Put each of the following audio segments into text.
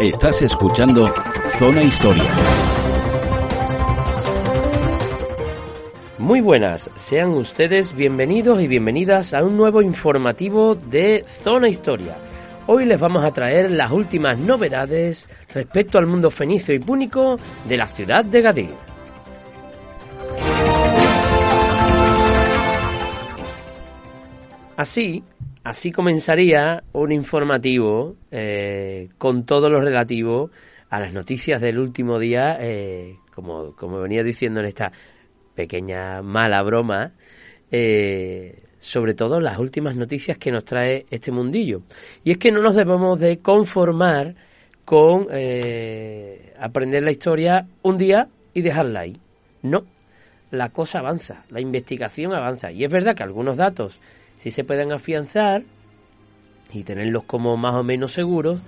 Estás escuchando Zona Historia. Muy buenas, sean ustedes bienvenidos y bienvenidas a un nuevo informativo de Zona Historia. Hoy les vamos a traer las últimas novedades respecto al mundo fenicio y púnico de la ciudad de Gadir. Así, así comenzaría un informativo eh, con todo lo relativo a las noticias del último día, eh, como, como venía diciendo en esta pequeña mala broma, eh, sobre todo las últimas noticias que nos trae este mundillo. Y es que no nos debemos de conformar con aprender la historia un día y dejarla ahí. No, la cosa avanza, la investigación avanza. Y es verdad que algunos datos sí se pueden afianzar y tenerlos como más o menos seguros,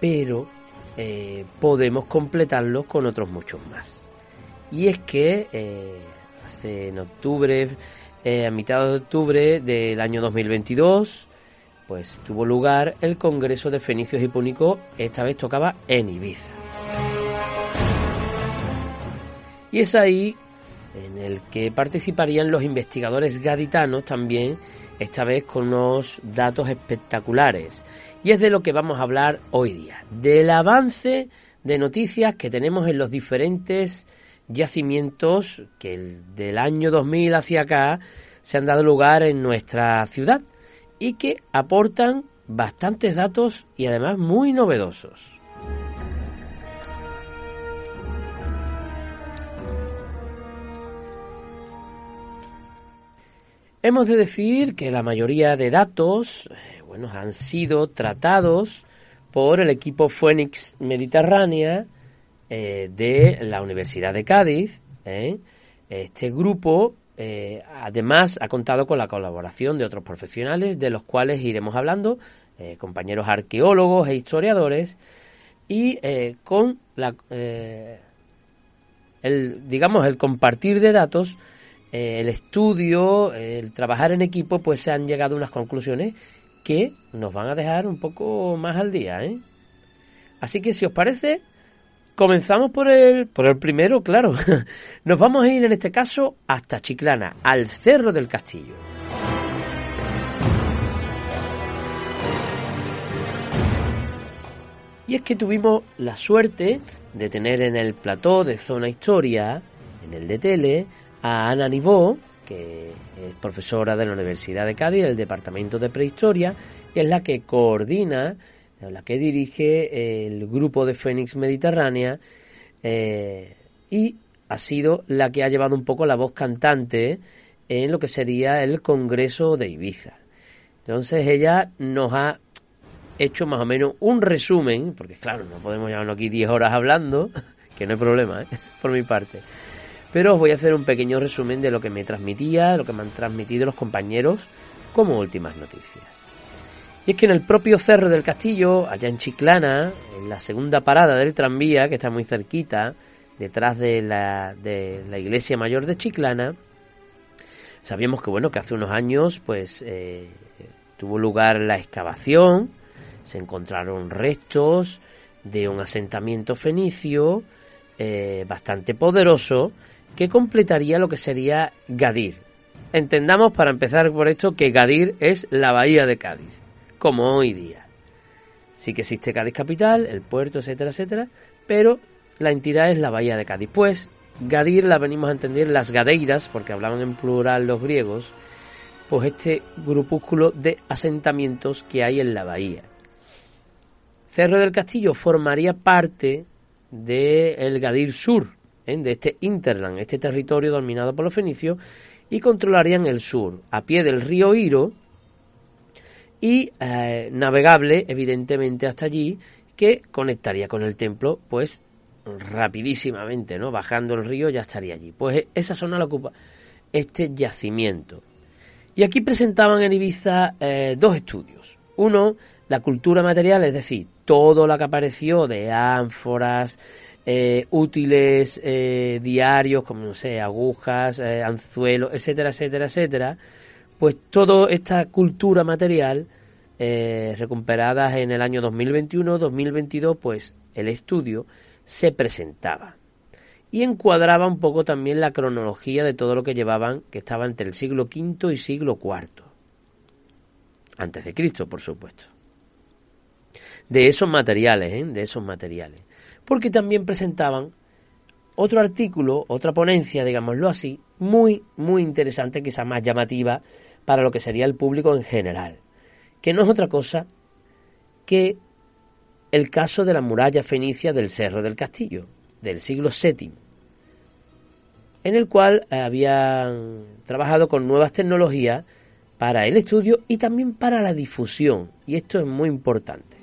pero eh, podemos completarlos con otros muchos más. Y es que eh, hace en octubre, eh, a mitad de octubre del año 2022, pues tuvo lugar el Congreso de Fenicios y Púnicos, esta vez tocaba en Ibiza. Y es ahí en el que participarían los investigadores gaditanos también esta vez con unos datos espectaculares. Y es de lo que vamos a hablar hoy día, del avance de noticias que tenemos en los diferentes yacimientos que del año 2000 hacia acá se han dado lugar en nuestra ciudad y que aportan bastantes datos y además muy novedosos. Hemos de decir que la mayoría de datos eh, bueno, han sido tratados por el equipo Phoenix Mediterránea eh, de la Universidad de Cádiz. ¿eh? Este grupo además ha contado con la colaboración de otros profesionales de los cuales iremos hablando, compañeros arqueólogos e historiadores, y con la, el, digamos, el compartir de datos eh, el estudio, el trabajar en equipo, pues se han llegado a unas conclusiones que nos van a dejar un poco más al día, ¿eh? Así que si os parece, comenzamos por el, por el primero, claro. Nos vamos a ir en este caso hasta Chiclana, al Cerro del Castillo. Y es que tuvimos la suerte de tener en el plató de Zona Historia, en el de Tele, a Ana Nibó, que es profesora de la Universidad de Cádiz, el Departamento de Prehistoria, y es la que coordina, la que dirige el grupo de Fénix Mediterránea, eh, y ha sido la que ha llevado un poco la voz cantante en lo que sería el Congreso de Ibiza. Entonces ella nos ha hecho más o menos un resumen, porque claro, no podemos llevarnos aquí 10 horas hablando, que no hay problema, ¿eh? por mi parte pero os voy a hacer un pequeño resumen de lo que me transmitía, lo que me han transmitido los compañeros como últimas noticias. Y es que en el propio Cerro del Castillo, allá en Chiclana, en la segunda parada del tranvía, que está muy cerquita, detrás de la, de la iglesia mayor de Chiclana, sabíamos que bueno, que hace unos años, pues, eh, tuvo lugar la excavación, se encontraron restos de un asentamiento fenicio eh, bastante poderoso, que completaría lo que sería Gadir. Entendamos para empezar por esto que Gadir es la bahía de Cádiz, como hoy día. Sí que existe Cádiz capital, el puerto, etcétera, etcétera, pero la entidad es la bahía de Cádiz. Pues Gadir la venimos a entender las gadeiras, porque hablaban en plural los griegos, pues este grupúsculo de asentamientos que hay en la bahía. Cerro del Castillo formaría parte del Gadir Sur, ¿eh? de este Interland, este territorio dominado por los fenicios, y controlarían el sur, a pie del río Iro, y eh, navegable, evidentemente, hasta allí, que conectaría con el templo, pues rapidísimamente, ¿no? Bajando el río ya estaría allí. Pues esa zona la ocupa este yacimiento. Y aquí presentaban en Ibiza eh, dos estudios. Uno, la cultura material, es decir, todo lo que apareció de ánforas, eh, útiles eh, diarios, como no sé, agujas, eh, anzuelos, etcétera, etcétera, etcétera, pues toda esta cultura material eh, recuperadas en el año 2021-2022, pues el estudio se presentaba y encuadraba un poco también la cronología de todo lo que llevaban, que estaba entre el siglo V y siglo IV, antes de Cristo, por supuesto. De esos materiales, ¿eh? de esos materiales, porque también presentaban otro artículo, otra ponencia, digámoslo así, muy, muy interesante, quizá más llamativa para lo que sería el público en general, que no es otra cosa que el caso de la muralla fenicia del Cerro del Castillo, del siglo VII, en el cual habían trabajado con nuevas tecnologías para el estudio y también para la difusión, y esto es muy importante.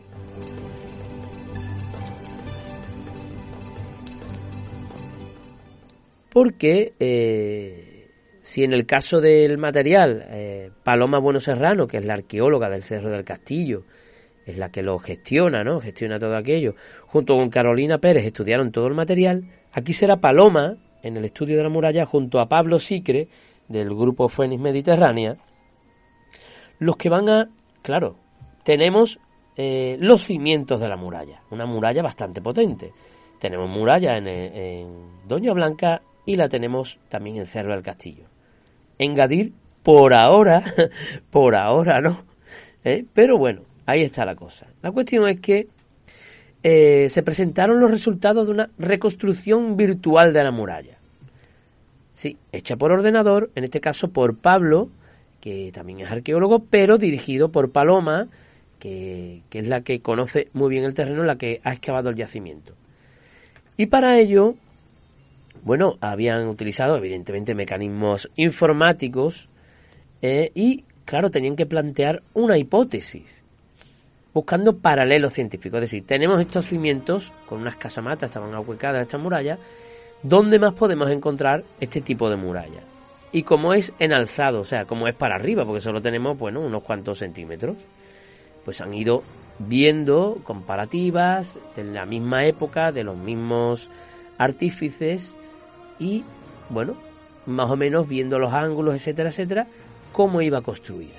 Porque eh, si en el caso del material, eh, Paloma Bueno Serrano, que es la arqueóloga del Cerro del Castillo, es la que lo gestiona, ¿no? Gestiona todo aquello. Junto con Carolina Pérez estudiaron todo el material. Aquí será Paloma, en el estudio de la muralla, junto a Pablo Sicre, del grupo Fénix Mediterránea, los que van a... Claro, tenemos eh, los cimientos de la muralla, una muralla bastante potente. Tenemos muralla en, en Doña Blanca y la tenemos también en Cerro del Castillo. En Gadir, por ahora, por ahora no. ¿eh? Pero bueno, ahí está la cosa. La cuestión es que eh, se presentaron los resultados de una reconstrucción virtual de la muralla. Sí, hecha por ordenador, en este caso por Pablo, que también es arqueólogo, pero dirigido por Paloma, que, que es la que conoce muy bien el terreno, la que ha excavado el yacimiento. Y para ello bueno, habían utilizado evidentemente mecanismos informáticos eh, y, claro, tenían que plantear una hipótesis, buscando paralelos científicos. Es decir, tenemos estos cimientos con unas casamatas, estaban ahuecadas estas murallas, ¿dónde más podemos encontrar este tipo de muralla? Y como es en alzado, o sea, como es para arriba, porque solo tenemos, bueno, unos cuantos centímetros, pues han ido viendo comparativas de la misma época, de los mismos artífices, y, bueno, más o menos viendo los ángulos, etcétera, etcétera, cómo iba construida.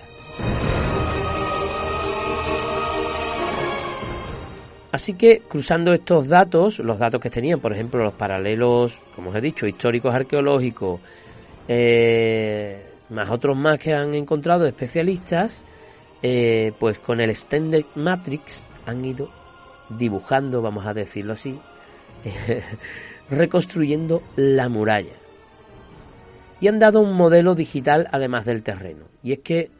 Así que cruzando estos datos, los datos que tenían, por ejemplo, los paralelos, como os he dicho, históricos arqueológicos, eh, más otros más que han encontrado especialistas, eh, pues con el Extended Matrix han ido dibujando, vamos a decirlo así, reconstruyendo la muralla. Y han dado un modelo digital además del terreno. Y es que,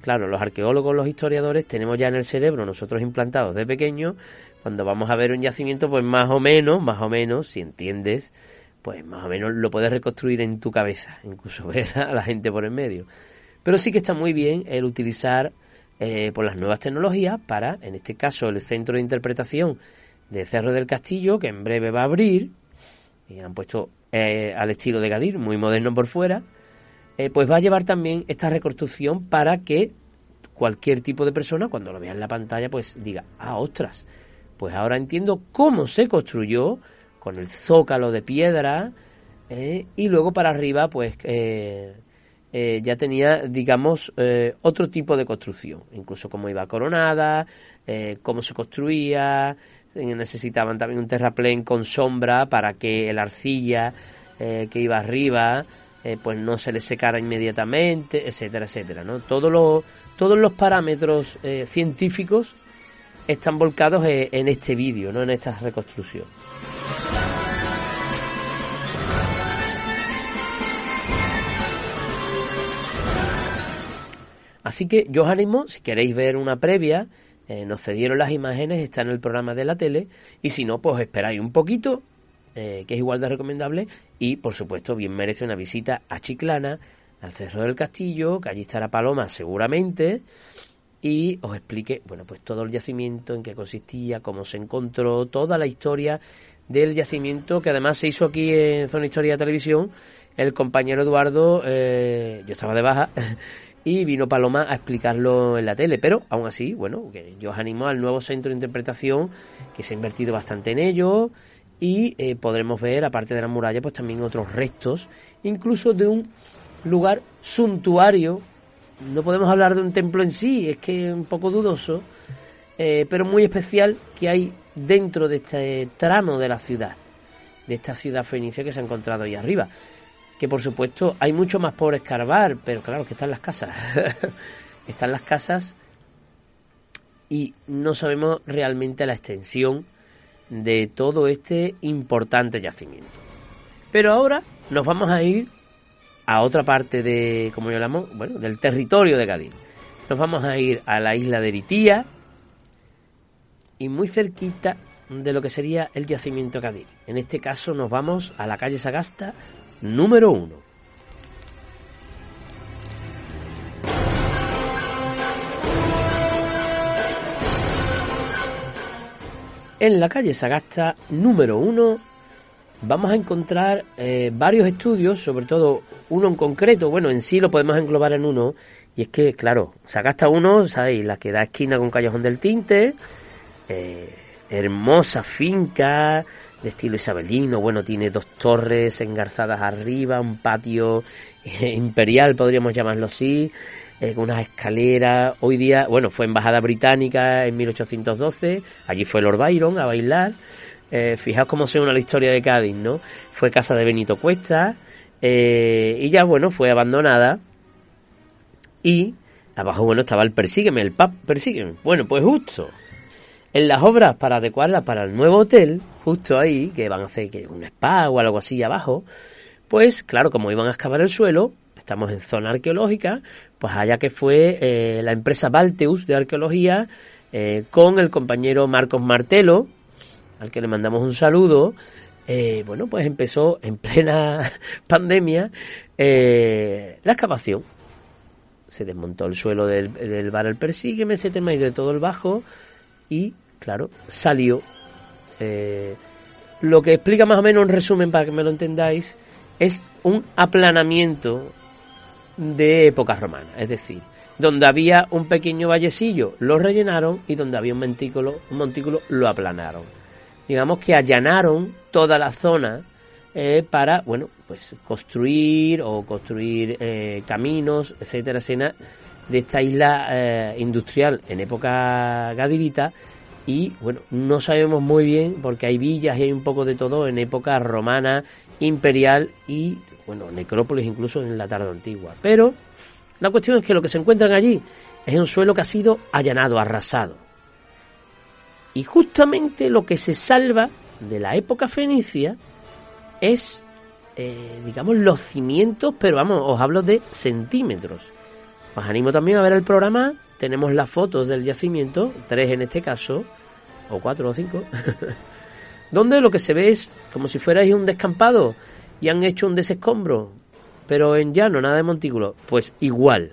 claro, los arqueólogos, los historiadores, tenemos ya en el cerebro nosotros implantados de pequeño, cuando vamos a ver un yacimiento, pues más o menos, más o menos, si entiendes, pues más o menos lo puedes reconstruir en tu cabeza, incluso ver a la gente por en medio. Pero sí que está muy bien el utilizar eh, por las nuevas tecnologías para, en este caso, el centro de interpretación de Cerro del Castillo, que en breve va a abrir, y han puesto eh, al estilo de Gadir, muy moderno por fuera, eh, pues va a llevar también esta reconstrucción para que cualquier tipo de persona, cuando lo vea en la pantalla, pues diga, ah, ostras, pues ahora entiendo cómo se construyó con el zócalo de piedra eh, y luego para arriba, pues ya tenía, digamos, otro tipo de construcción, incluso cómo iba coronada, cómo se construía, necesitaban también un terraplén con sombra para que el arcilla eh, que iba arriba eh, pues no se le secara inmediatamente, etcétera, etcétera. ¿no? Todo todos los parámetros eh, científicos están volcados en este vídeo, ¿no? en esta reconstrucción. Así que yo os animo, si queréis ver una previa, eh, nos cedieron las imágenes, está en el programa de la tele, y si no, pues esperáis un poquito, eh, que es igual de recomendable, y por supuesto bien merece una visita a Chiclana, al Cerro del Castillo, que allí estará Paloma seguramente, y os explique, bueno, pues todo el yacimiento, en qué consistía, cómo se encontró, toda la historia del yacimiento, que además se hizo aquí en Zona Historia de Televisión, el compañero Eduardo, eh, yo estaba de baja, y vino Paloma a explicarlo en la tele, pero aún así, bueno, que yo os animo al nuevo centro de interpretación que se ha invertido bastante en ello y eh, podremos ver, aparte de la muralla, pues también otros restos, incluso de un lugar suntuario no podemos hablar de un templo en sí, es que es un poco dudoso, eh, pero muy especial que hay dentro de este tramo de la ciudad, de esta ciudad fenicia que se ha encontrado ahí arriba. Que por supuesto hay mucho más por escarbar, pero claro que están las casas. están las casas y no sabemos realmente la extensión de todo este importante yacimiento. Pero ahora nos vamos a ir a otra parte de, como yo bueno, del territorio de Cádiz. Nos vamos a ir a la isla de Eritía y muy cerquita de lo que sería el yacimiento Cádiz. En este caso nos vamos a la calle Sagasta número uno. En la calle Sagasta número uno vamos a encontrar eh, varios estudios, sobre todo uno en concreto, bueno, en sí lo podemos englobar en uno, y es que, claro, Sagasta 1, ¿sabéis? La que da esquina con Callejón del Tinte, eh, hermosa finca de estilo isabelino, bueno, tiene dos torres engarzadas arriba, un patio eh, imperial, podríamos llamarlo así, con unas escaleras. Hoy día, bueno, fue embajada británica en 1812, allí fue Lord Byron a bailar. Eh, fijaos cómo se une la historia de Cádiz, ¿no? Fue casa de Benito Cuesta eh, y ya, bueno, fue abandonada. Y abajo, bueno, estaba el Persígueme, el pub Persígueme. Bueno, pues justo en las obras para adecuarla para el nuevo hotel, justo ahí, que van a hacer un spa o algo así abajo, pues claro, como iban a excavar el suelo, estamos en zona arqueológica, pues allá que fue eh, la empresa Balteus de arqueología con el compañero Marcos Martelo, al que le mandamos un saludo, eh, bueno, pues empezó en plena pandemia eh, la excavación. Se desmontó el suelo del, bar El Persígueme, ese tema y de todo el bajo y, claro, salió. Eh, lo que explica más o menos en resumen, para que me lo entendáis, es un aplanamiento de época romana. Es decir, donde había un pequeño vallecillo lo rellenaron y donde había un montículo, un montículo lo aplanaron digamos que allanaron toda la zona eh, para, bueno, pues construir o construir eh, caminos, etcétera, escena de esta isla industrial en época gadirita y bueno, no sabemos muy bien porque hay villas y hay un poco de todo en época romana, imperial y bueno, necrópolis incluso en la tarde antigua. Pero la cuestión es que lo que se encuentran allí es un suelo que ha sido allanado, arrasado. Y justamente lo que se salva de la época fenicia es, eh, digamos, los cimientos, pero vamos, os hablo de centímetros. Os animo también a ver el programa, tenemos las fotos del yacimiento, tres en este caso, o cuatro o cinco, donde lo que se ve es como si fuerais un descampado y han hecho un desescombro, pero en llano, nada de montículo, pues igual.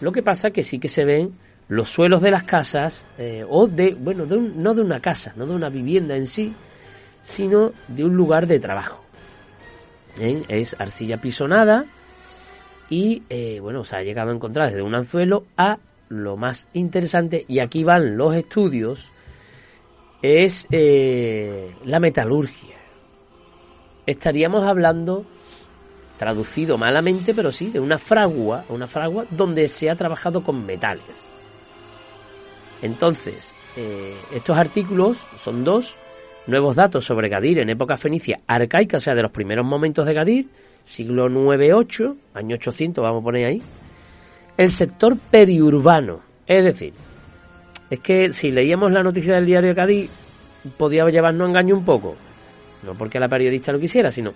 Lo que pasa que sí que se ven los suelos de las casas, eh, o de, bueno, no de una casa, no de una vivienda en sí, sino de un lugar de trabajo. Es arcilla pisonada y, eh, bueno, se ha llegado a encontrar desde un anzuelo a lo más interesante, y aquí van los estudios, es la metalurgia. Estaríamos hablando, traducido malamente, pero sí, de una fragua, una fragua donde se ha trabajado con metales. Entonces, eh, estos artículos son dos nuevos datos sobre Gadir en época fenicia arcaica, o sea, de los primeros momentos de Gadir, siglo 9-8, año 800, vamos a poner ahí. El sector periurbano, es decir, es que si leíamos la noticia del diario de Cádiz, podía llevarnos engaño un poco. No porque la periodista lo quisiera, sino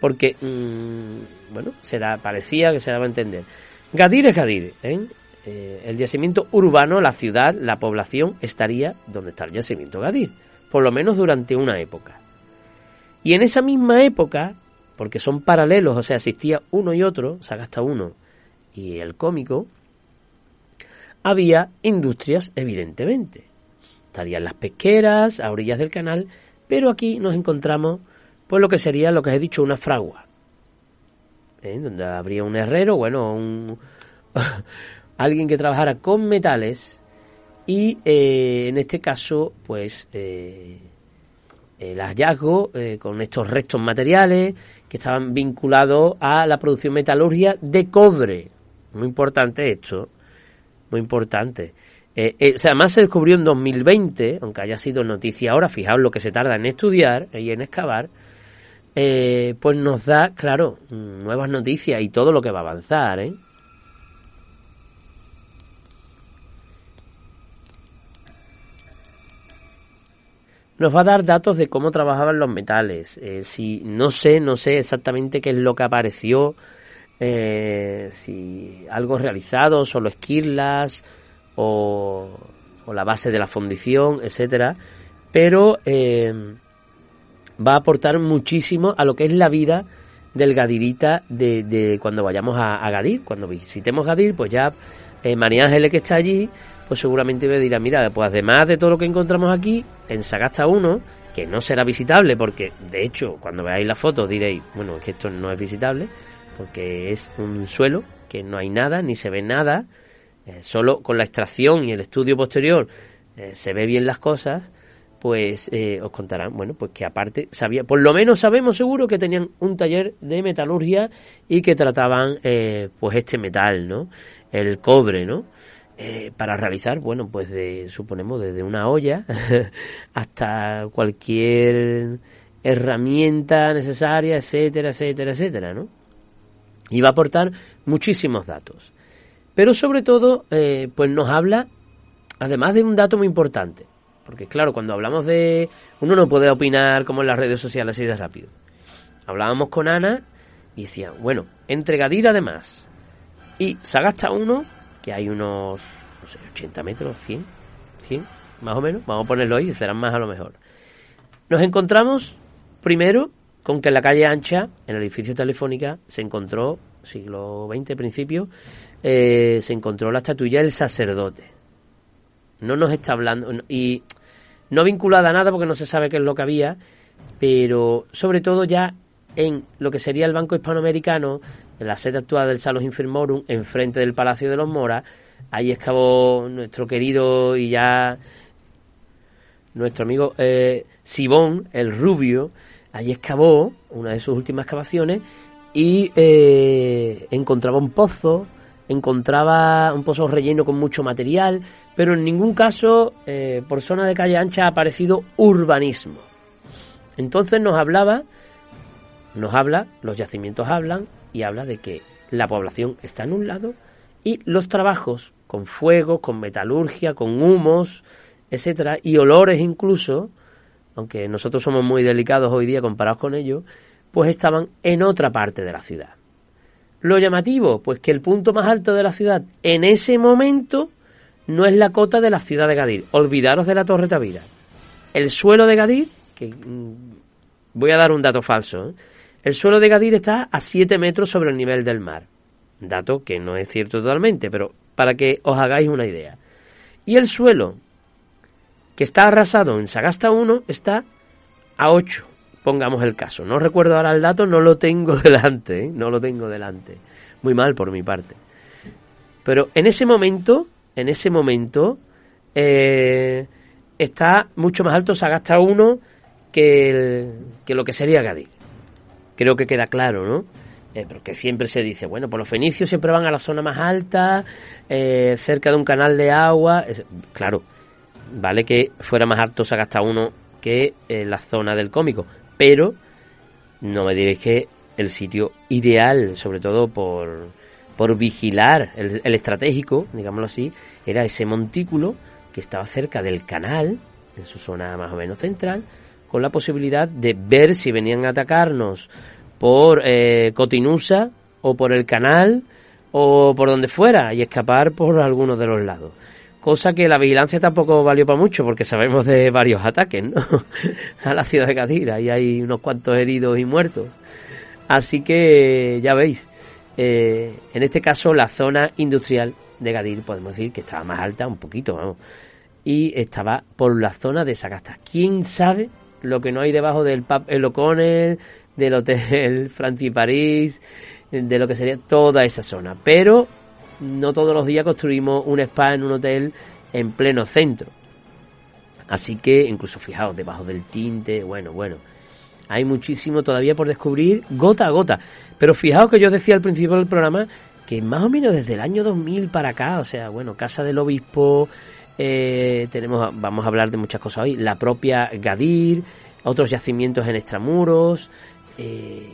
porque, mm, bueno, se parecía que se daba a entender. Gadir es Gadir, ¿eh? Eh, el yacimiento urbano, la ciudad, la población, estaría donde está el yacimiento Gadir, por lo menos durante una época. Y en esa misma época, porque son paralelos, o sea, existía uno y otro, Sagasta uno y el cómico, había industrias, evidentemente. Estarían las pesqueras, a orillas del canal, pero aquí nos encontramos, pues lo que sería lo que os he dicho, una fragua. ¿eh? Donde habría un herrero, bueno, alguien que trabajara con metales y eh, en este caso pues eh, el hallazgo eh, con estos restos materiales que estaban vinculados a la producción metalurgia de cobre muy importante esto, muy importante. Eh, eh, además se descubrió en 2020, aunque haya sido noticia ahora, fijaos lo que se tarda en estudiar y en excavar, eh, pues nos da, claro, nuevas noticias y todo lo que va a avanzar, ¿eh? nos va a dar datos de cómo trabajaban los metales. Si no sé, no sé exactamente qué es lo que apareció, eh, si algo realizado, solo esquirlas o, la base de la fundición, etcétera, pero eh, va a aportar muchísimo a lo que es la vida del Gadirita de, cuando vayamos a, Gadir. Cuando visitemos Gadir, pues ya eh, María Ángeles que está allí, pues seguramente me dirá, mira, pues además de todo lo que encontramos aquí, en Sagasta 1, que no será visitable, porque de hecho, cuando veáis la foto diréis, bueno, es que esto no es visitable, porque es un suelo, que no hay nada, ni se ve nada, eh, solo con la extracción y el estudio posterior eh, se ve bien las cosas, pues eh, os contarán, bueno, pues que aparte sabía, por lo menos sabemos seguro que tenían un taller de metalurgia y que trataban eh, pues este metal, ¿no? El cobre, ¿no? Para realizar, bueno, pues de, suponemos desde una olla hasta cualquier herramienta necesaria, etcétera, etcétera, etcétera, ¿no? Y va a aportar muchísimos datos. Pero sobre todo, eh, pues nos habla, además de un dato muy importante, porque claro, cuando hablamos de... Uno no puede opinar como en las redes sociales así de rápido. Hablábamos con Ana y decía, bueno, entre Gadir además y Sagasta 1, que hay unos, no sé, 80 metros, 100, 100, más o menos, vamos a ponerlo ahí, serán más a lo mejor. Nos encontramos primero con que en la calle ancha, en el edificio Telefónica, se encontró, siglo XX principio, eh, se encontró la estatuilla del sacerdote. No nos está hablando, y no vinculada a nada porque no se sabe qué es lo que había, pero sobre todo ya en lo que sería el Banco Hispanoamericano, en la sede actual del Salus Infirmorum, enfrente del Palacio de los Moras, ahí excavó nuestro querido y ya nuestro amigo eh, Sibón, el rubio, allí excavó una de sus últimas excavaciones y eh, encontraba un pozo, encontraba un pozo relleno con mucho material, pero en ningún caso eh, por zona de calle ancha ha aparecido urbanismo. Entonces nos hablaba, nos habla, los yacimientos hablan y habla de que la población está en un lado y los trabajos con fuego, con metalurgia, con humos, etcétera, y olores incluso, aunque nosotros somos muy delicados hoy día comparados con ellos, pues estaban en otra parte de la ciudad. Lo llamativo, pues que el punto más alto de la ciudad en ese momento no es la cota de la ciudad de Gadir. Olvidaros de la Torre Tavira. El suelo de Gadir, que mm, voy a dar un dato falso, ¿eh? el suelo de Gadir está a 7 metros sobre el nivel del mar. Dato que no es cierto totalmente, pero para que os hagáis una idea. Y el suelo que está arrasado en Sagasta 1 está a 8, pongamos el caso. No recuerdo ahora el dato, no lo tengo delante, ¿eh? no lo tengo delante. Muy mal por mi parte. Pero en ese momento en ese momento eh, está mucho más alto Sagasta 1 que, que lo que sería Gadí. Creo que queda claro, ¿no? Eh, porque siempre se dice, bueno, pues los fenicios siempre van a la zona más alta, cerca de un canal de agua. claro, vale que fuera más alto Sagasta 1 que la zona del cómico, pero no me diréis que el sitio ideal, sobre todo por, por vigilar el, estratégico, digámoslo así, era ese montículo que estaba cerca del canal, en su zona más o menos central, con la posibilidad de ver si venían a atacarnos por eh, Cotinusa o por el canal o por donde fuera y escapar por algunos de los lados. Cosa que la vigilancia tampoco valió para mucho porque sabemos de varios ataques ¿no? a la ciudad de Cadira y hay unos cuantos heridos y muertos. Así que ya veis, eh, en este caso la zona industrial de Gadir podemos decir que estaba más alta un poquito, vamos, y estaba por la zona de Sagasta. ¿Quién sabe lo que no hay debajo del pub El O'Connell, del Hotel Francis París, de lo que sería toda esa zona? Pero no todos los días construimos un spa en un hotel en pleno centro. Así que, incluso fijaos, debajo del tinte, bueno, bueno, hay muchísimo todavía por descubrir, gota a gota. Pero fijaos que yo decía al principio del programa que más o menos desde el año 2000 para acá, o sea, bueno, Casa del Obispo, eh, tenemos, vamos a hablar de muchas cosas hoy, la propia Gadir, otros yacimientos en extramuros, eh,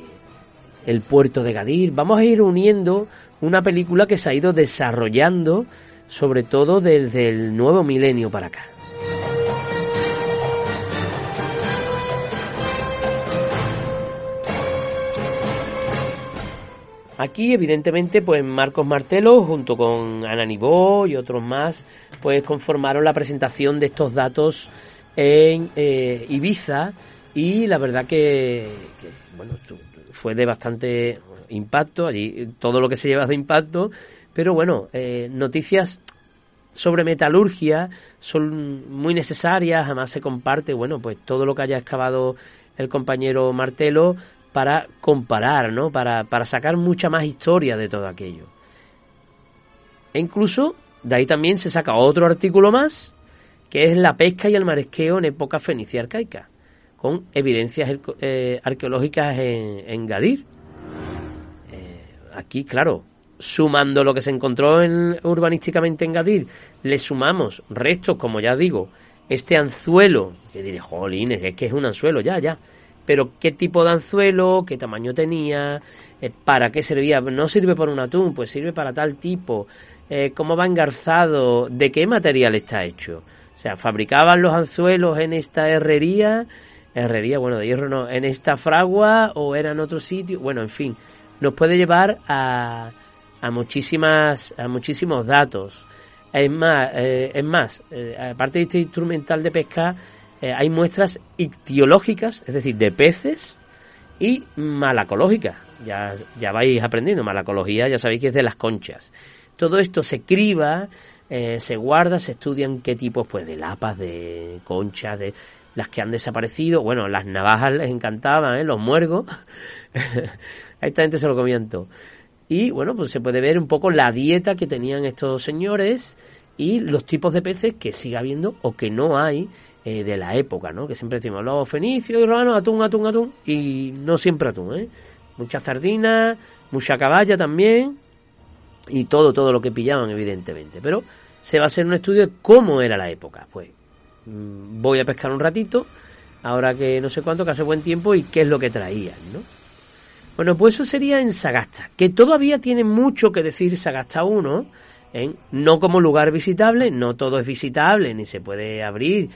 el puerto de Gadir. Vamos a ir uniendo una película que se ha ido desarrollando, sobre todo desde el nuevo milenio para acá. Aquí, evidentemente, pues Marcos Martelo, junto con Ana Nibó y otros más, pues conformaron la presentación de estos datos en eh, Ibiza y la verdad que, bueno, fue de bastante impacto, allí todo lo que se lleva de impacto, pero bueno, eh, noticias sobre metalurgia son muy necesarias, además se comparte, bueno, pues todo lo que haya excavado el compañero Martelo para comparar, ¿no? Para, para sacar mucha más historia de todo aquello. E incluso de ahí también se saca otro artículo más, que es la pesca y el marisqueo en época fenicia arcaica, con evidencias eh, arqueológicas en, Gadir. Aquí, claro, sumando lo que se encontró en, urbanísticamente en Gadir, le sumamos restos, como ya digo, este anzuelo, que diré, jolines, es que es un anzuelo, ya, ya pero qué tipo de anzuelo, qué tamaño tenía, eh, para qué servía. No sirve para un atún, pues sirve para tal tipo. Eh, cómo va engarzado, de qué material está hecho. O sea, fabricaban los anzuelos en esta herrería, herrería, bueno, de hierro no, en esta fragua o era en otro sitio. Bueno, en fin, nos puede llevar a, a muchísimas, a muchísimos datos. Es más, eh, es más, aparte de este instrumental de pesca, eh, hay muestras ictiológicas, es decir, de peces, y malacológicas. Ya, ya vais aprendiendo, malacología ya sabéis que es de las conchas. Todo esto se criba, eh, se guarda, se estudian qué tipos pues, de lapas, de conchas, de las que han desaparecido. Bueno, las navajas les encantaban, ¿eh? los muergos. a esta gente se lo comiento. Y bueno, pues se puede ver un poco la dieta que tenían estos señores y los tipos de peces que sigue habiendo o que no hay eh, de la época, ¿no? Que siempre decimos los fenicios y romanos, atún, atún, atún, y no siempre atún, ¿eh? Muchas sardinas, mucha caballa también, y todo, todo lo que pillaban, evidentemente. Pero se va a hacer un estudio de cómo era la época. Pues mm, voy a pescar un ratito, ahora que no sé cuánto, que hace buen tiempo, y qué es lo que traían, ¿no? Bueno, pues eso sería en Sagasta, que todavía tiene mucho que decir Sagasta 1, ¿eh? no como lugar visitable, no todo es visitable, ni se puede abrir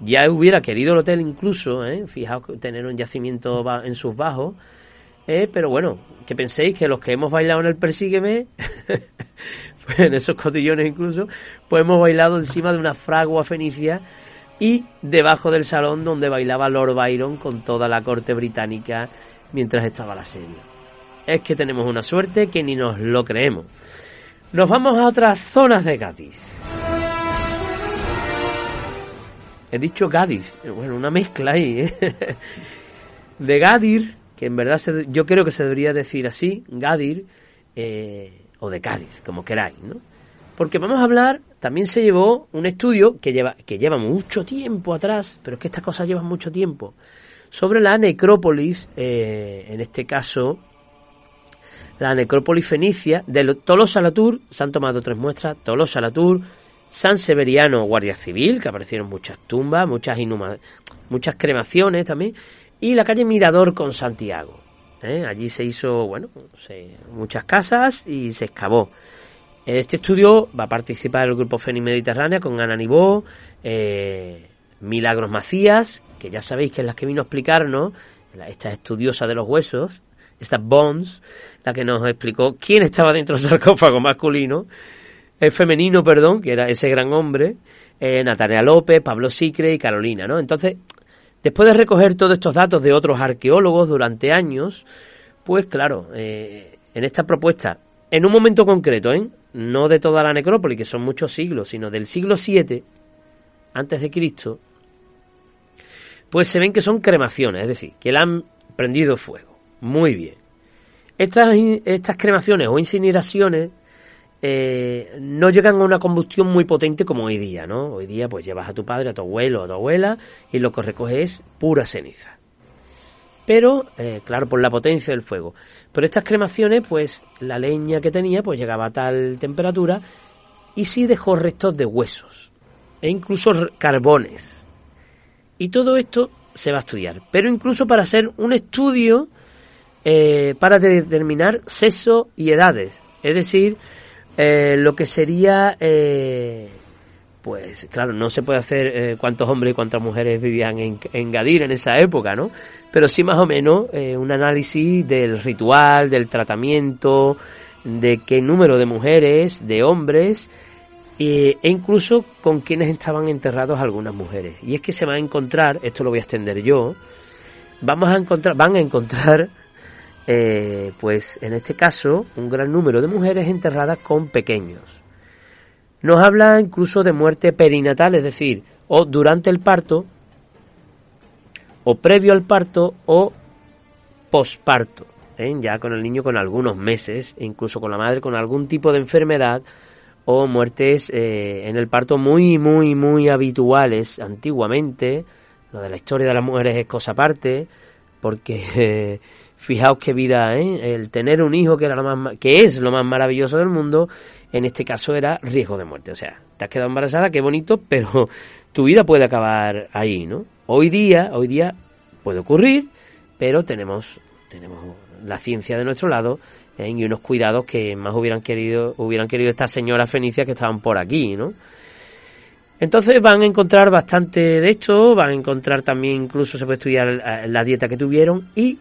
ya hubiera querido el hotel incluso, ¿eh? fijaos tener un yacimiento en sus bajos, ¿eh? pero bueno, que penséis que los que hemos bailado en el Persígueme, pues en esos cotillones incluso, pues hemos bailado encima de una fragua fenicia y debajo del salón donde bailaba Lord Byron con toda la corte británica mientras estaba la serie. Es que tenemos una suerte que ni nos lo creemos. Nos vamos a otras zonas de Cádiz. He dicho Gadis, bueno, una mezcla ahí, ¿eh? De Gadir, que en verdad yo creo que se debería decir así, Gadir, eh, o de Cádiz, como queráis, ¿no? Porque vamos a hablar, también se llevó un estudio que lleva, que lleva mucho tiempo atrás, pero es que estas cosas llevan mucho tiempo, sobre la necrópolis, eh, en este caso, la necrópolis fenicia de Tolosa Latour, se han tomado tres muestras, Tolosa Latour, San Severiano, Guardia Civil, que aparecieron muchas tumbas, muchas, muchas cremaciones también, y la calle Mirador con Santiago. ¿eh? Allí se hizo, bueno, muchas casas y se excavó. En este estudio va a participar el grupo Feni Mediterránea con Ana Nibó, eh, Milagros Macías, que ya sabéis que es la que vino a explicarnos, esta estudiosa de los huesos, esta Bones, la que nos explicó quién estaba dentro del sarcófago masculino, el femenino, perdón, que era ese gran hombre, eh, Natalia López, Pablo Sicre y Carolina, ¿no? Entonces, después de recoger todos estos datos de otros arqueólogos durante años, pues claro, eh, en esta propuesta, en un momento concreto, ¿eh? no de toda la necrópolis, que son muchos siglos, sino del siglo VII antes de Cristo, pues se ven que son cremaciones, es decir, que le han prendido fuego. Muy bien. Estas, cremaciones o incineraciones eh, no llegan a una combustión muy potente como hoy día, ¿no? Hoy día pues llevas a tu padre, a tu abuelo, a tu abuela y lo que recoge es pura ceniza. pero eh, claro, por la potencia del fuego. Pero estas cremaciones, pues la leña que tenía, pues llegaba a tal temperatura y sí dejó restos de huesos e incluso carbones. Y todo esto se va a estudiar, pero incluso para hacer un estudio eh, para determinar sexo y edades, es decir, eh, lo que sería eh, pues claro, no se puede hacer eh, cuántos hombres y cuántas mujeres vivían en, en, Gadir en esa época, ¿no? Pero sí más o menos eh, un análisis del ritual, del tratamiento, de qué número de mujeres, de hombres, e incluso con quienes estaban enterrados algunas mujeres. Y es que se va a encontrar, esto lo voy a extender yo, vamos a encontrar, van a encontrar, eh, pues en este caso, un gran número de mujeres enterradas con pequeños nos habla incluso de muerte perinatal, es decir, o durante el parto, o previo al parto, o posparto, ¿eh? ya con el niño con algunos meses, e incluso con la madre con algún tipo de enfermedad, o muertes eh, en el parto muy, muy, muy habituales antiguamente. Lo de la historia de las mujeres es cosa aparte, porque fijaos qué vida, ¿eh? el tener un hijo que, era lo más, que es lo más maravilloso del mundo, en este caso era riesgo de muerte. O sea, te has quedado embarazada, qué bonito, pero tu vida puede acabar ahí, ¿no? Hoy día, hoy día puede ocurrir, pero tenemos, tenemos la ciencia de nuestro lado ¿eh? y unos cuidados que más hubieran querido, hubieran querido estas señoras fenicias que estaban por aquí, ¿no? Entonces van a encontrar bastante de esto, van a encontrar también incluso se puede estudiar la dieta que tuvieron y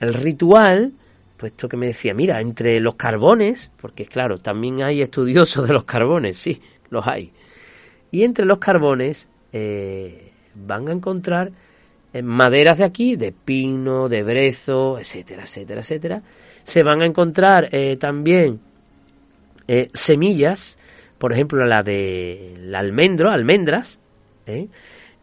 el ritual puesto que me decía, mira, entre los carbones, porque claro, también hay estudiosos de los carbones, sí, los hay. Y entre los carbones eh, van a encontrar eh, maderas de aquí, de pino, de brezo, etcétera, etcétera, etcétera. Se van a encontrar eh, también semillas, por ejemplo, la de la almendro, almendras,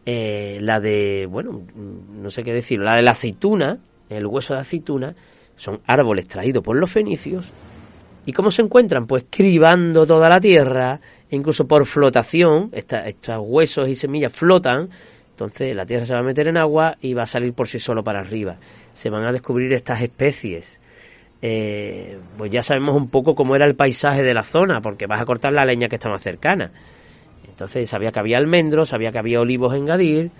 la de, bueno, no sé qué decir, la de la aceituna, el hueso de aceituna, son árboles traídos por los fenicios. ¿Y cómo se encuentran? Pues cribando toda la tierra, incluso por flotación, estos huesos y semillas flotan, entonces la tierra se va a meter en agua y va a salir por sí solo para arriba. Se van a descubrir estas especies. Eh, pues ya sabemos un poco cómo era el paisaje de la zona, porque vas a cortar la leña que está más cercana. Entonces sabía que había almendros, sabía que había olivos en Gadir,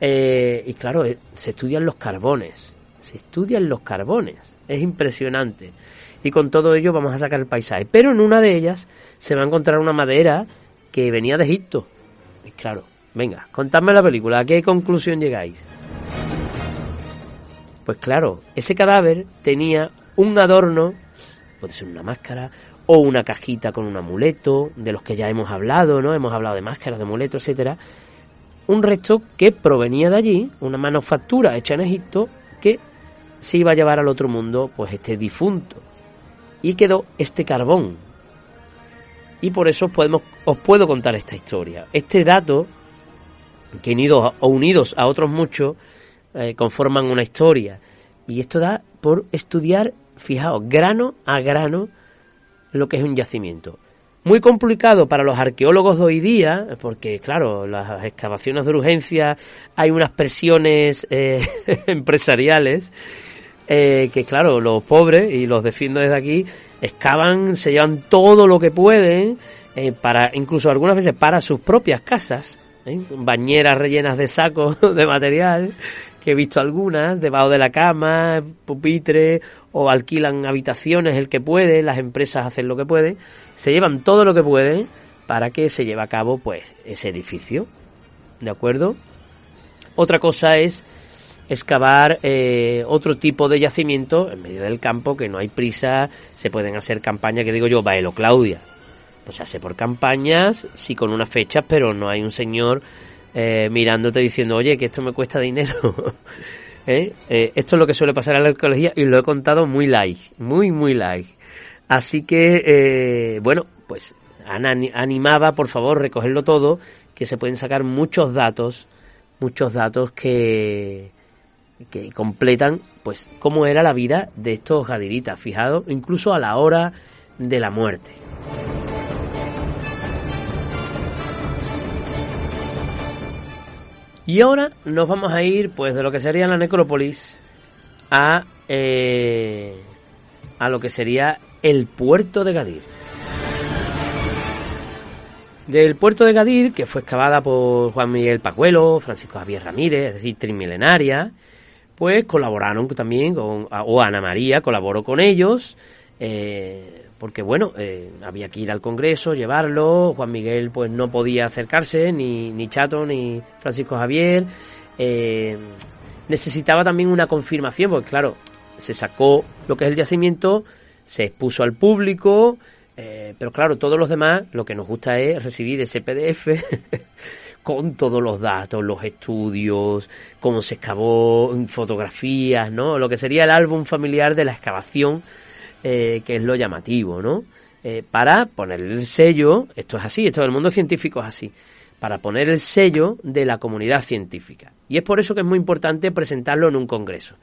eh, y claro, eh, se estudian los carbones se estudian los carbones. Es impresionante. Y con todo ello vamos a sacar el paisaje. Pero en una de ellas se va a encontrar una madera que venía de Egipto. Y claro, venga, contadme la película. ¿A qué conclusión llegáis? Pues claro, ese cadáver tenía un adorno, puede ser una máscara, o una cajita con un amuleto, de los que ya hemos hablado, ¿no? Hemos hablado de máscaras, de amuletos, etcétera. Un resto que provenía de allí, una manufactura hecha en Egipto, que se iba a llevar al otro mundo pues este difunto. Y quedó este carbón. Y por eso podemos, os puedo contar esta historia. Este dato, que unidos, unidos a otros muchos, eh, conforman una historia. Y esto da por estudiar, fijaos, grano a grano, lo que es un yacimiento. Muy complicado para los arqueólogos de hoy día, porque claro, las excavaciones de urgencia hay unas presiones eh, empresariales eh, que claro, los pobres, y los defiendo desde aquí, excavan, se llevan todo lo que pueden, eh, para incluso algunas veces para sus propias casas, bañeras rellenas de sacos de material, que he visto algunas, debajo de la cama, pupitre, o alquilan habitaciones el que puede, las empresas hacen lo que pueden, se llevan todo lo que pueden para que se lleve a cabo pues ese edificio. ¿De acuerdo? Otra cosa es excavar eh, otro tipo de yacimiento en medio del campo, que no hay prisa, se pueden hacer campañas, que digo yo, Baelo Claudia. Pues se hace por campañas, sí con unas fechas, pero no hay un señor eh, mirándote diciendo, oye, que esto me cuesta dinero. ¿Eh? esto es lo que suele pasar en la arqueología y lo he contado muy light, muy, muy light. Así que, bueno, pues animaba, por favor, recogerlo todo, que se pueden sacar muchos datos, muchos datos que, que completan pues cómo era la vida de estos gadiritas, fijado incluso a la hora de la muerte. Y ahora nos vamos a ir pues de lo que sería la necrópolis a, eh, a lo que sería el puerto de Gadir. Del puerto de Gadir, que fue excavada por Juan Miguel Pacuelo, Francisco Javier Ramírez, es decir, trimilenaria, pues colaboraron también con, o Ana María colaboró con ellos, eh, porque bueno, eh, había que ir al Congreso, llevarlo, Juan Miguel pues no podía acercarse, ni, ni Chato, ni Francisco Javier, eh, necesitaba también una confirmación, porque claro, se sacó lo que es el yacimiento, se expuso al público, eh, pero claro, todos los demás lo que nos gusta es recibir ese PDF con todos los datos, los estudios, cómo se excavó, fotografías, ¿no? Lo que sería el álbum familiar de la excavación, eh, que es lo llamativo, ¿no? Eh, para poner el sello, esto es así, esto del mundo científico es así, para poner el sello de la comunidad científica. Y es por eso que es muy importante presentarlo en un congreso.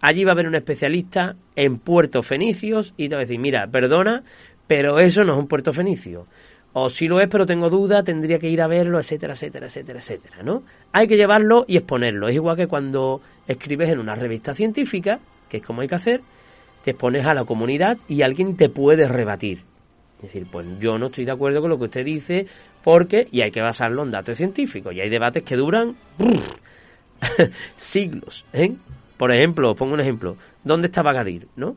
Allí va a haber un especialista en puertos fenicios y te va a decir, mira, perdona, pero eso no es un puerto fenicio. O si lo es, pero tengo duda, tendría que ir a verlo, etcétera, etcétera, etcétera, etcétera, ¿no? Hay que llevarlo y exponerlo. Es igual que cuando escribes en una revista científica, que es como hay que hacer, te expones a la comunidad y alguien te puede rebatir. Es decir, pues yo no estoy de acuerdo con lo que usted dice, porque, y hay que basarlo en datos científicos, y hay debates que duran siglos, ¿eh? Por ejemplo, pongo un ejemplo, ¿dónde está Bagadir, no?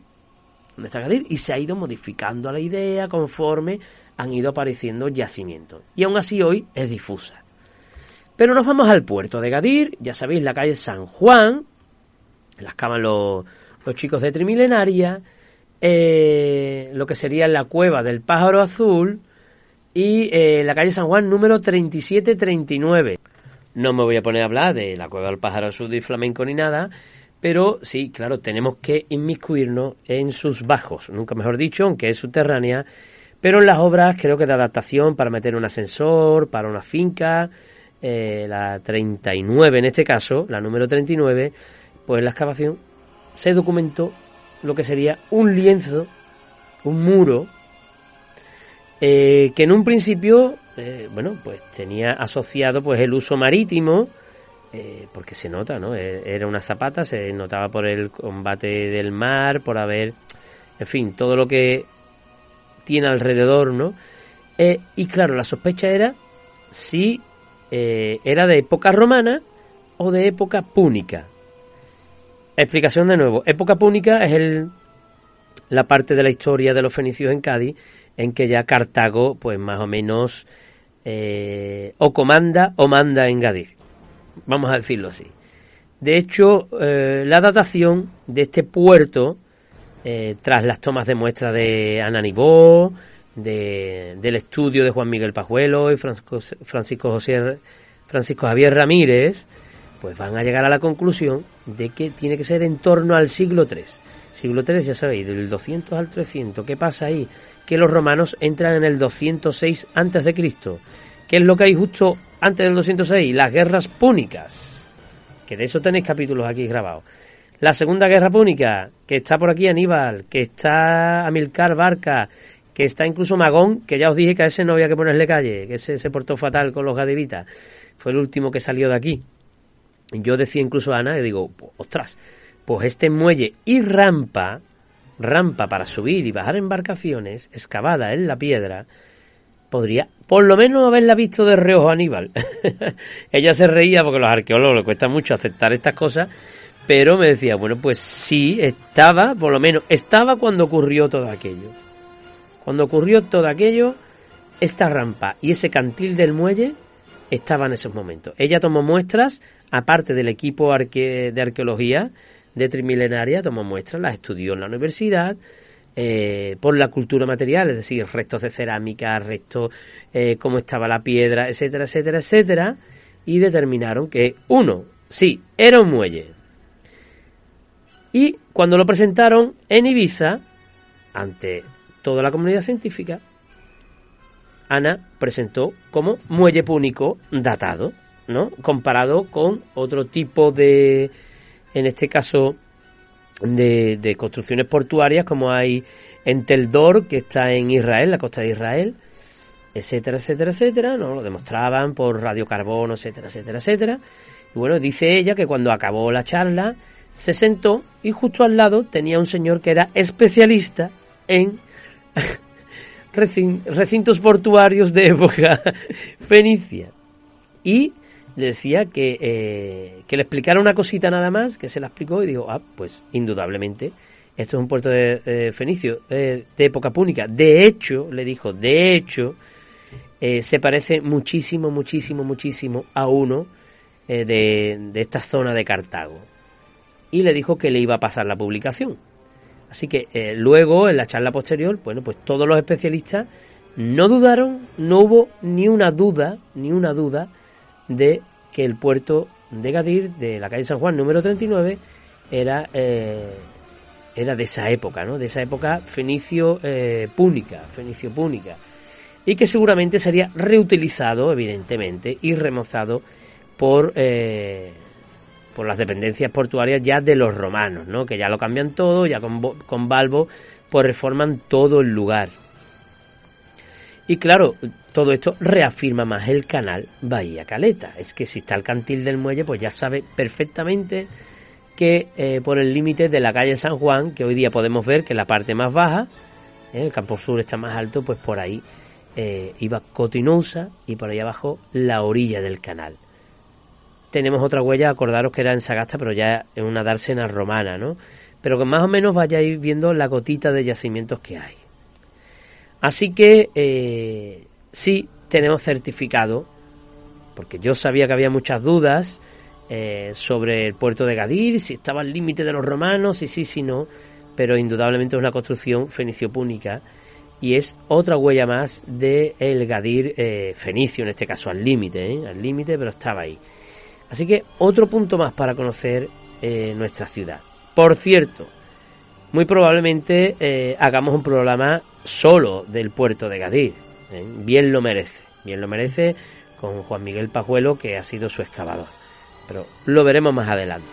y se ha ido modificando la idea conforme han ido apareciendo yacimientos. Y aún así hoy es difusa. Pero nos vamos al puerto de Gadir, ya sabéis, la calle San Juan, las camas los, chicos de Trimilenaria, eh, lo que sería la cueva del pájaro azul y eh, la calle San Juan número 3739. No me voy a poner a hablar de la cueva del pájaro azul y flamenco ni nada, pero sí, claro, tenemos que inmiscuirnos en sus bajos, nunca mejor dicho, aunque es subterránea, pero en las obras creo que de adaptación para meter un ascensor, para una finca, eh, la 39 en este caso, la número 39, pues la excavación se documentó lo que sería un lienzo, un muro, eh, que en un principio, eh, bueno, pues tenía asociado pues el uso marítimo, eh, porque se nota, ¿no? Era una zapata, se notaba por el combate del mar, por haber, en fin, todo lo que tiene alrededor, ¿no? Y claro, la sospecha era si era de época romana o de época púnica. Explicación de nuevo. Época púnica es el, la parte de la historia de los fenicios en Cádiz en que ya Cartago, pues más o menos, o comanda o manda en Gadir vamos a decirlo así. De hecho, eh, la datación de este puerto, eh, tras las tomas de muestra de Ananibó, de, del estudio de Juan Miguel Pajuelo y Francisco, Francisco, José, Francisco Javier Ramírez, pues van a llegar a la conclusión de que tiene que ser en torno al siglo III. Siglo III, ya sabéis, del 200 al 300. ¿Qué pasa ahí? Que los romanos entran en el 206 antes de Cristo. ¿Qué es lo que hay justo antes del 206, las guerras púnicas, que de eso tenéis capítulos aquí grabados. La segunda guerra púnica, que está por aquí Aníbal, que está Amilcar Barca, que está incluso Magón, que ya os dije que a ese no había que ponerle calle, que ese se portó fatal con los gadiritas. Fue el último que salió de aquí. Yo decía incluso a Ana, y digo, ostras, pues este muelle y rampa, rampa para subir y bajar embarcaciones, excavada en la piedra, podría por lo menos haberla visto de reojo Aníbal. Ella se reía porque a los arqueólogos les cuesta mucho aceptar estas cosas, pero me decía, bueno, pues sí, estaba, por lo menos, estaba cuando ocurrió todo aquello. Cuando ocurrió todo aquello, esta rampa y ese cantil del muelle estaban en esos momentos. Ella tomó muestras, aparte del equipo de arqueología de Trimilenaria, tomó muestras, las estudió en la universidad, eh, por la cultura material, es decir, restos de cerámica, restos, eh, cómo estaba la piedra, etcétera, etcétera, etcétera, y determinaron que, uno, sí, era un muelle. Y cuando lo presentaron en Ibiza, ante toda la comunidad científica, Ana presentó como muelle púnico datado, ¿no? Comparado con otro tipo de, en este caso, de, construcciones portuarias como hay en Teldor, que está en Israel, la costa de Israel, etcétera, etcétera, etcétera, ¿no? Lo demostraban por radiocarbono, etcétera, etcétera, etcétera. Y bueno, dice ella que cuando acabó la charla se sentó y justo al lado tenía un señor que era especialista en recintos portuarios de época fenicia. Y le decía que, eh, que le explicara una cosita nada más, que se la explicó y dijo, ah, pues indudablemente, esto es un puerto de eh, fenicio eh, de época púnica. De hecho, le dijo, de hecho, se parece muchísimo, muchísimo, muchísimo a uno de, de esta zona de Cartago. Y le dijo que le iba a pasar la publicación. Así que luego, en la charla posterior, bueno, pues todos los especialistas no dudaron, no hubo ni una duda, ni una duda de que el puerto de Gadir, de la calle San Juan número 39, era, eh, era de esa época, ¿no? De esa época fenicio eh, púnica, fenicio púnica. Y que seguramente sería reutilizado, evidentemente, y remozado por, eh, por las dependencias portuarias ya de los romanos, ¿no? Que ya lo cambian todo, ya con, con Balbo, pues reforman todo el lugar. Y claro, todo esto reafirma más el canal Bahía Caleta. Es que si está el cantil del muelle, pues ya sabe perfectamente que eh, por el límite de la calle San Juan, que hoy día podemos ver que la parte más baja, eh, el campo sur está más alto, pues por ahí eh, iba Cotinosa y por ahí abajo la orilla del canal. Tenemos otra huella, acordaros que era en Sagasta, pero ya en una dársena romana, ¿no? Pero que más o menos vayáis viendo la gotita de yacimientos que hay. Así que eh, sí tenemos certificado, porque yo sabía que había muchas dudas eh, sobre el puerto de Gadir, si estaba al límite de los romanos, si sí, si no, pero indudablemente es una construcción fenicio-púnica y es otra huella más de el Gadir eh, fenicio, en este caso al límite, al límite, pero estaba ahí. Así que otro punto más para conocer nuestra ciudad. Por cierto, muy probablemente hagamos un programa solo del puerto de Gadir. ¿eh? Bien lo merece, bien lo merece con Juan Miguel Pajuelo, que ha sido su excavador. Pero lo veremos más adelante.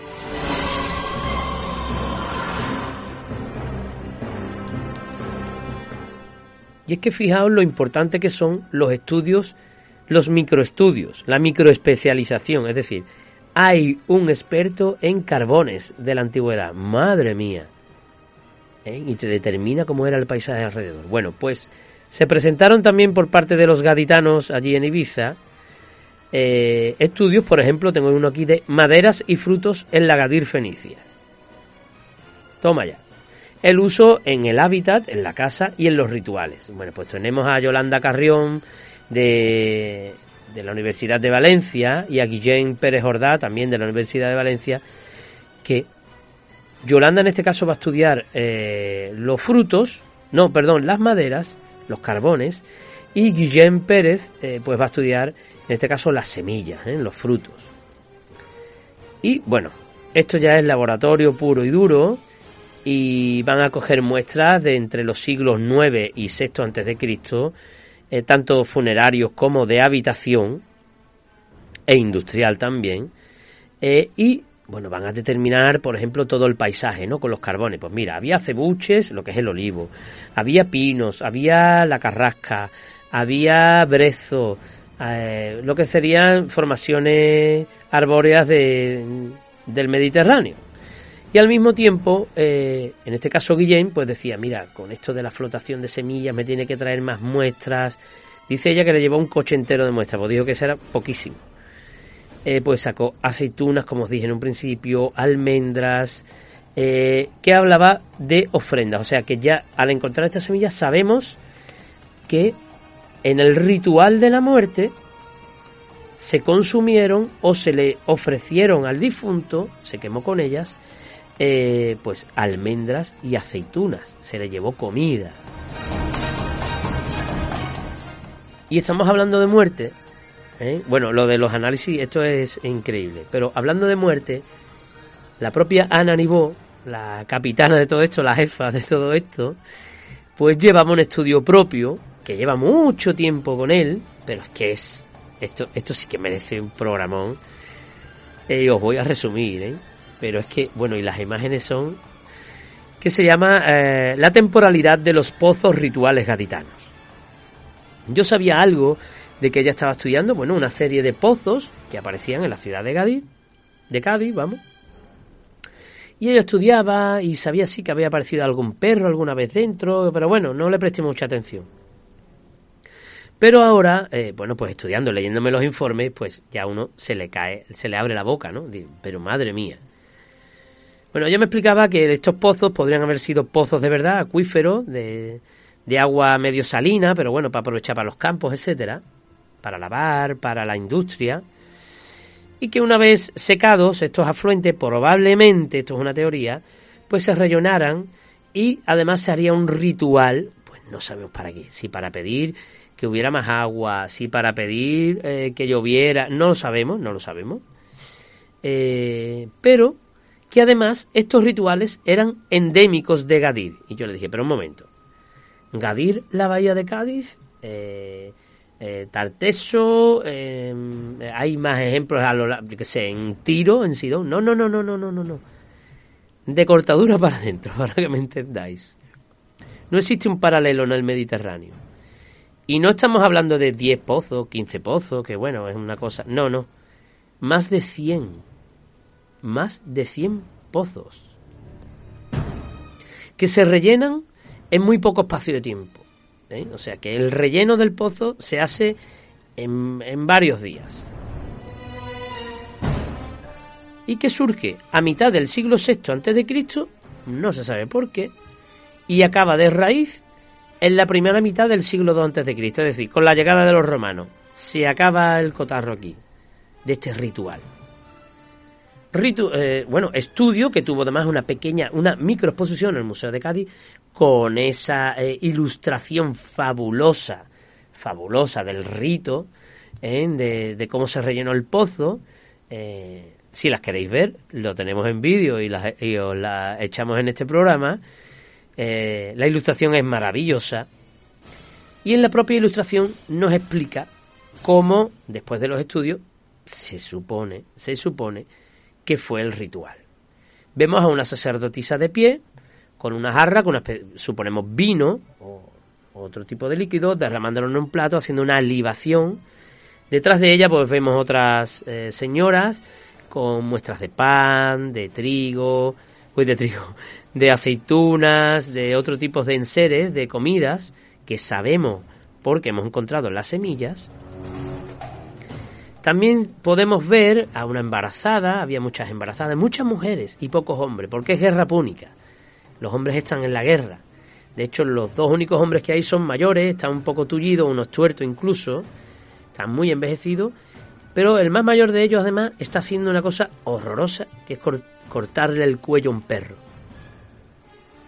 Y es que fijaos lo importante que son los estudios, los microestudios, la microespecialización. Es decir, hay un experto en carbones de la antigüedad. Madre mía. ¿Eh? y te determina cómo era el paisaje alrededor. Bueno, pues se presentaron también por parte de los gaditanos allí en Ibiza eh, estudios, por ejemplo, tengo uno aquí de maderas y frutos en la Gadir Fenicia. Toma ya. El uso en el hábitat, en la casa y en los rituales. Bueno, pues tenemos a Yolanda Carrión de, de la Universidad de Valencia y a Guillén Pérez Jordá, también de la Universidad de Valencia, que Yolanda en este caso va a estudiar eh, los frutos, no, perdón, las maderas, los carbones, y Guillén Pérez eh, pues va a estudiar en este caso las semillas, ¿eh? los frutos. Y bueno, esto ya es laboratorio puro y duro y van a coger muestras de entre los siglos 9 y 6 antes de Cristo, tanto funerarios como de habitación e industrial también, y bueno, van a determinar, por ejemplo, todo el paisaje, ¿no? Con los carbones. Pues mira, había cebuches, lo que es el olivo, había pinos, había la carrasca, había brezo, eh, lo que serían formaciones arbóreas de, del Mediterráneo. Y al mismo tiempo, eh, en este caso Guillén, pues decía, mira, con esto de la flotación de semillas me tiene que traer más muestras. Dice ella que le llevó un coche entero de muestras, pues dijo que eso era poquísimo. Eh, pues sacó aceitunas, como os dije en un principio, almendras, eh, que hablaba de ofrendas. O sea que ya al encontrar estas semillas sabemos que en el ritual de la muerte se consumieron o se le ofrecieron al difunto, se quemó con ellas, eh, pues almendras y aceitunas, se le llevó comida. Y estamos hablando de muerte, ¿eh? Bueno, lo de los análisis, esto es increíble. Pero hablando de muerte, la propia Ana Nibó, la capitana de todo esto, la jefa de todo esto, pues llevamos un estudio propio, que lleva mucho tiempo con él, pero es que es. Esto, esto sí que merece un programón. Eh, os voy a resumir, ¿eh? Pero es que, bueno, y las imágenes son. que se llama La temporalidad de los pozos rituales gaditanos. Yo sabía algo de que ella estaba estudiando, bueno, una serie de pozos que aparecían en la ciudad de Cádiz, de Cádiz, vamos. Y ella estudiaba y sabía sí que había aparecido algún perro alguna vez dentro, pero bueno, no le presté mucha atención. Pero ahora, eh, bueno, pues estudiando, leyéndome los informes, pues ya uno se le cae, se le abre la boca, ¿no? Pero madre mía. Bueno, ella me explicaba que estos pozos podrían haber sido pozos de verdad, acuíferos, de, de agua medio salina, pero bueno, para aprovechar para los campos, etcétera, para lavar, para la industria, y que una vez secados estos afluentes, probablemente, esto es una teoría, pues se rellenaran y además se haría un ritual, pues no sabemos para qué, si para pedir que hubiera más agua, si para pedir eh, que lloviera, no lo sabemos, no lo sabemos. Eh, pero que además estos rituales eran endémicos de Gadir. Y yo le dije, pero un momento, Gadir, la bahía de Cádiz, eh, Tarteso, hay más ejemplos a lo que sé, en Tiro, en Sidón. No, no, no, no, no, no, no, no. De cortadura para adentro, para que me entendáis. No existe un paralelo en el Mediterráneo. Y no estamos hablando de 10 pozos, 15 pozos, que bueno, es una cosa. No, no. Más de 100. Más de 100 pozos. Que se rellenan en muy poco espacio de tiempo. ¿Eh? O sea que el relleno del pozo se hace en, en varios días. Y que surge a mitad del siglo VI a.C., no se sabe por qué, y acaba de raíz en la primera mitad del siglo II a.C., es decir, con la llegada de los romanos. Se acaba el cotarro aquí, de este ritual. Eh, bueno, estudio que tuvo además una pequeña, una microexposición en el Museo de Cádiz con esa eh, ilustración fabulosa, fabulosa del rito, eh, de, cómo se rellenó el pozo. si las queréis ver, lo tenemos en vídeo y, os la echamos en este programa. Eh, la ilustración es maravillosa y en la propia ilustración nos explica cómo, después de los estudios, se supone, se supone que fue el ritual. Vemos a una sacerdotisa de pie, con una jarra, con suponemos vino o otro tipo de líquido, derramándolo en un plato, haciendo una libación. Detrás de ella, pues vemos otras eh, señoras con muestras de pan, de trigo, pues de trigo, de aceitunas, de otro tipo de enseres, de comidas, que sabemos porque hemos encontrado las semillas. También podemos ver a una embarazada, había muchas embarazadas, muchas mujeres y pocos hombres, porque es guerra púnica. Los hombres están en la guerra. De hecho, los dos únicos hombres que hay son mayores, están un poco tullidos, unos tuertos incluso, están muy envejecidos, pero el más mayor de ellos además está haciendo una cosa horrorosa, que es cortarle el cuello a un perro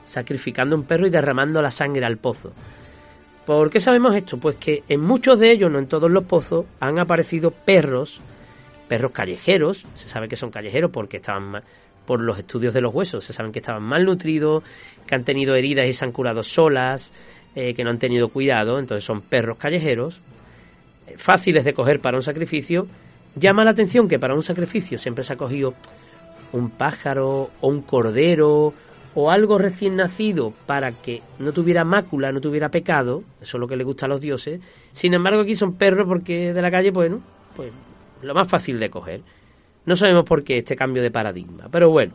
sacrificando un perro y derramando la sangre al pozo. ¿Por qué sabemos esto? Pues que en muchos de ellos, no en todos los pozos, han aparecido perros, perros callejeros, se sabe que son callejeros porque estaban por los estudios de los huesos, se saben que estaban malnutridos, que han tenido heridas y se han curado solas, eh, que no han tenido cuidado, entonces son perros callejeros, eh, fáciles de coger para un sacrificio. Llama la atención que para un sacrificio siempre se ha cogido un pájaro o un cordero o algo recién nacido para que no tuviera mácula, no tuviera pecado, eso es lo que le gusta a los dioses. Sin embargo, aquí son perros porque de la calle, bueno, pues lo más fácil de coger. No sabemos por qué este cambio de paradigma, pero bueno.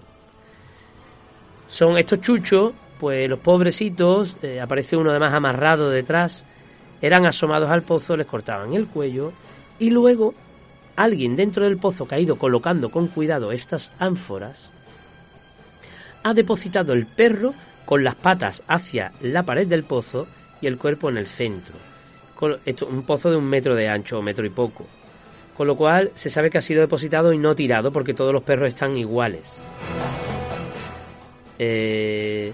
Son estos chuchos, pues los pobrecitos, eh, aparece uno además amarrado detrás, eran asomados al pozo, les cortaban el cuello y luego alguien dentro del pozo caído colocando con cuidado estas ánforas ha depositado el perro con las patas hacia la pared del pozo y el cuerpo en el centro. Esto, un pozo de un metro de ancho o metro y poco. Con lo cual se sabe que ha sido depositado y no tirado porque todos los perros están iguales. Eh,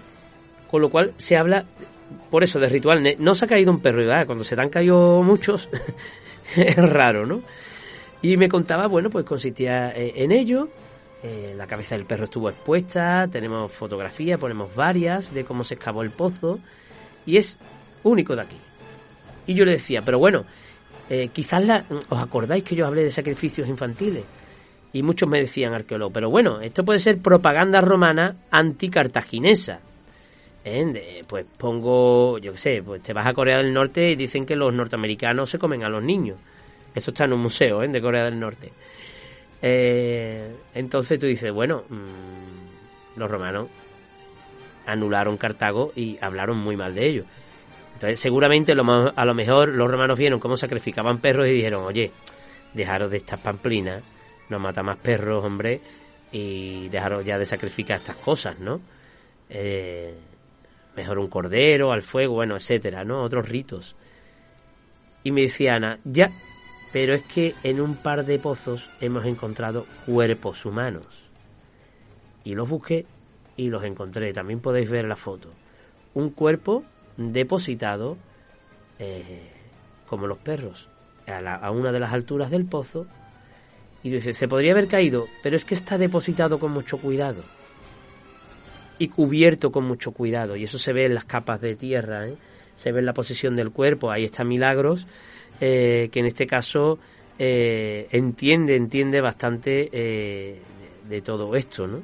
con lo cual se habla, por eso, de ritual. No se ha caído un perro, ¿verdad? Cuando se te han caído muchos, es raro, ¿no? Y me contaba, bueno, pues consistía eh, en ello eh, la cabeza del perro estuvo expuesta, tenemos fotografías, ponemos varias de cómo se excavó el pozo y es único de aquí. Y yo le decía, pero bueno, eh, quizás la, os acordáis que yo hablé de sacrificios infantiles y muchos me decían arqueólogo, pero bueno, esto puede ser propaganda romana anticartaginesa. ¿Eh? pues pongo, yo qué sé, pues te vas a Corea del Norte y dicen que los norteamericanos se comen a los niños. Eso está en un museo ¿eh? de Corea del Norte. Eh, entonces tú dices, bueno, mm, los romanos anularon Cartago y hablaron muy mal de ellos. Entonces, seguramente a lo mejor los romanos vieron cómo sacrificaban perros y dijeron, oye, dejaros de estas pamplinas, no mata más perros, hombre, y dejaros ya de sacrificar estas cosas, ¿no? Eh, mejor un cordero al fuego, bueno, etcétera, ¿no? Otros ritos. Y me decía Ana, ya, pero es que en un par de pozos hemos encontrado cuerpos humanos. Y los busqué y los encontré. También podéis ver la foto. Un cuerpo depositado eh, como los perros a, una de las alturas del pozo. Y dice, se podría haber caído, pero es que está depositado con mucho cuidado. Y cubierto con mucho cuidado. Y eso se ve en las capas de tierra. ¿eh? Se ve en la posición del cuerpo. Ahí está Milagros eh, que en este caso entiende, entiende bastante de todo esto, ¿no?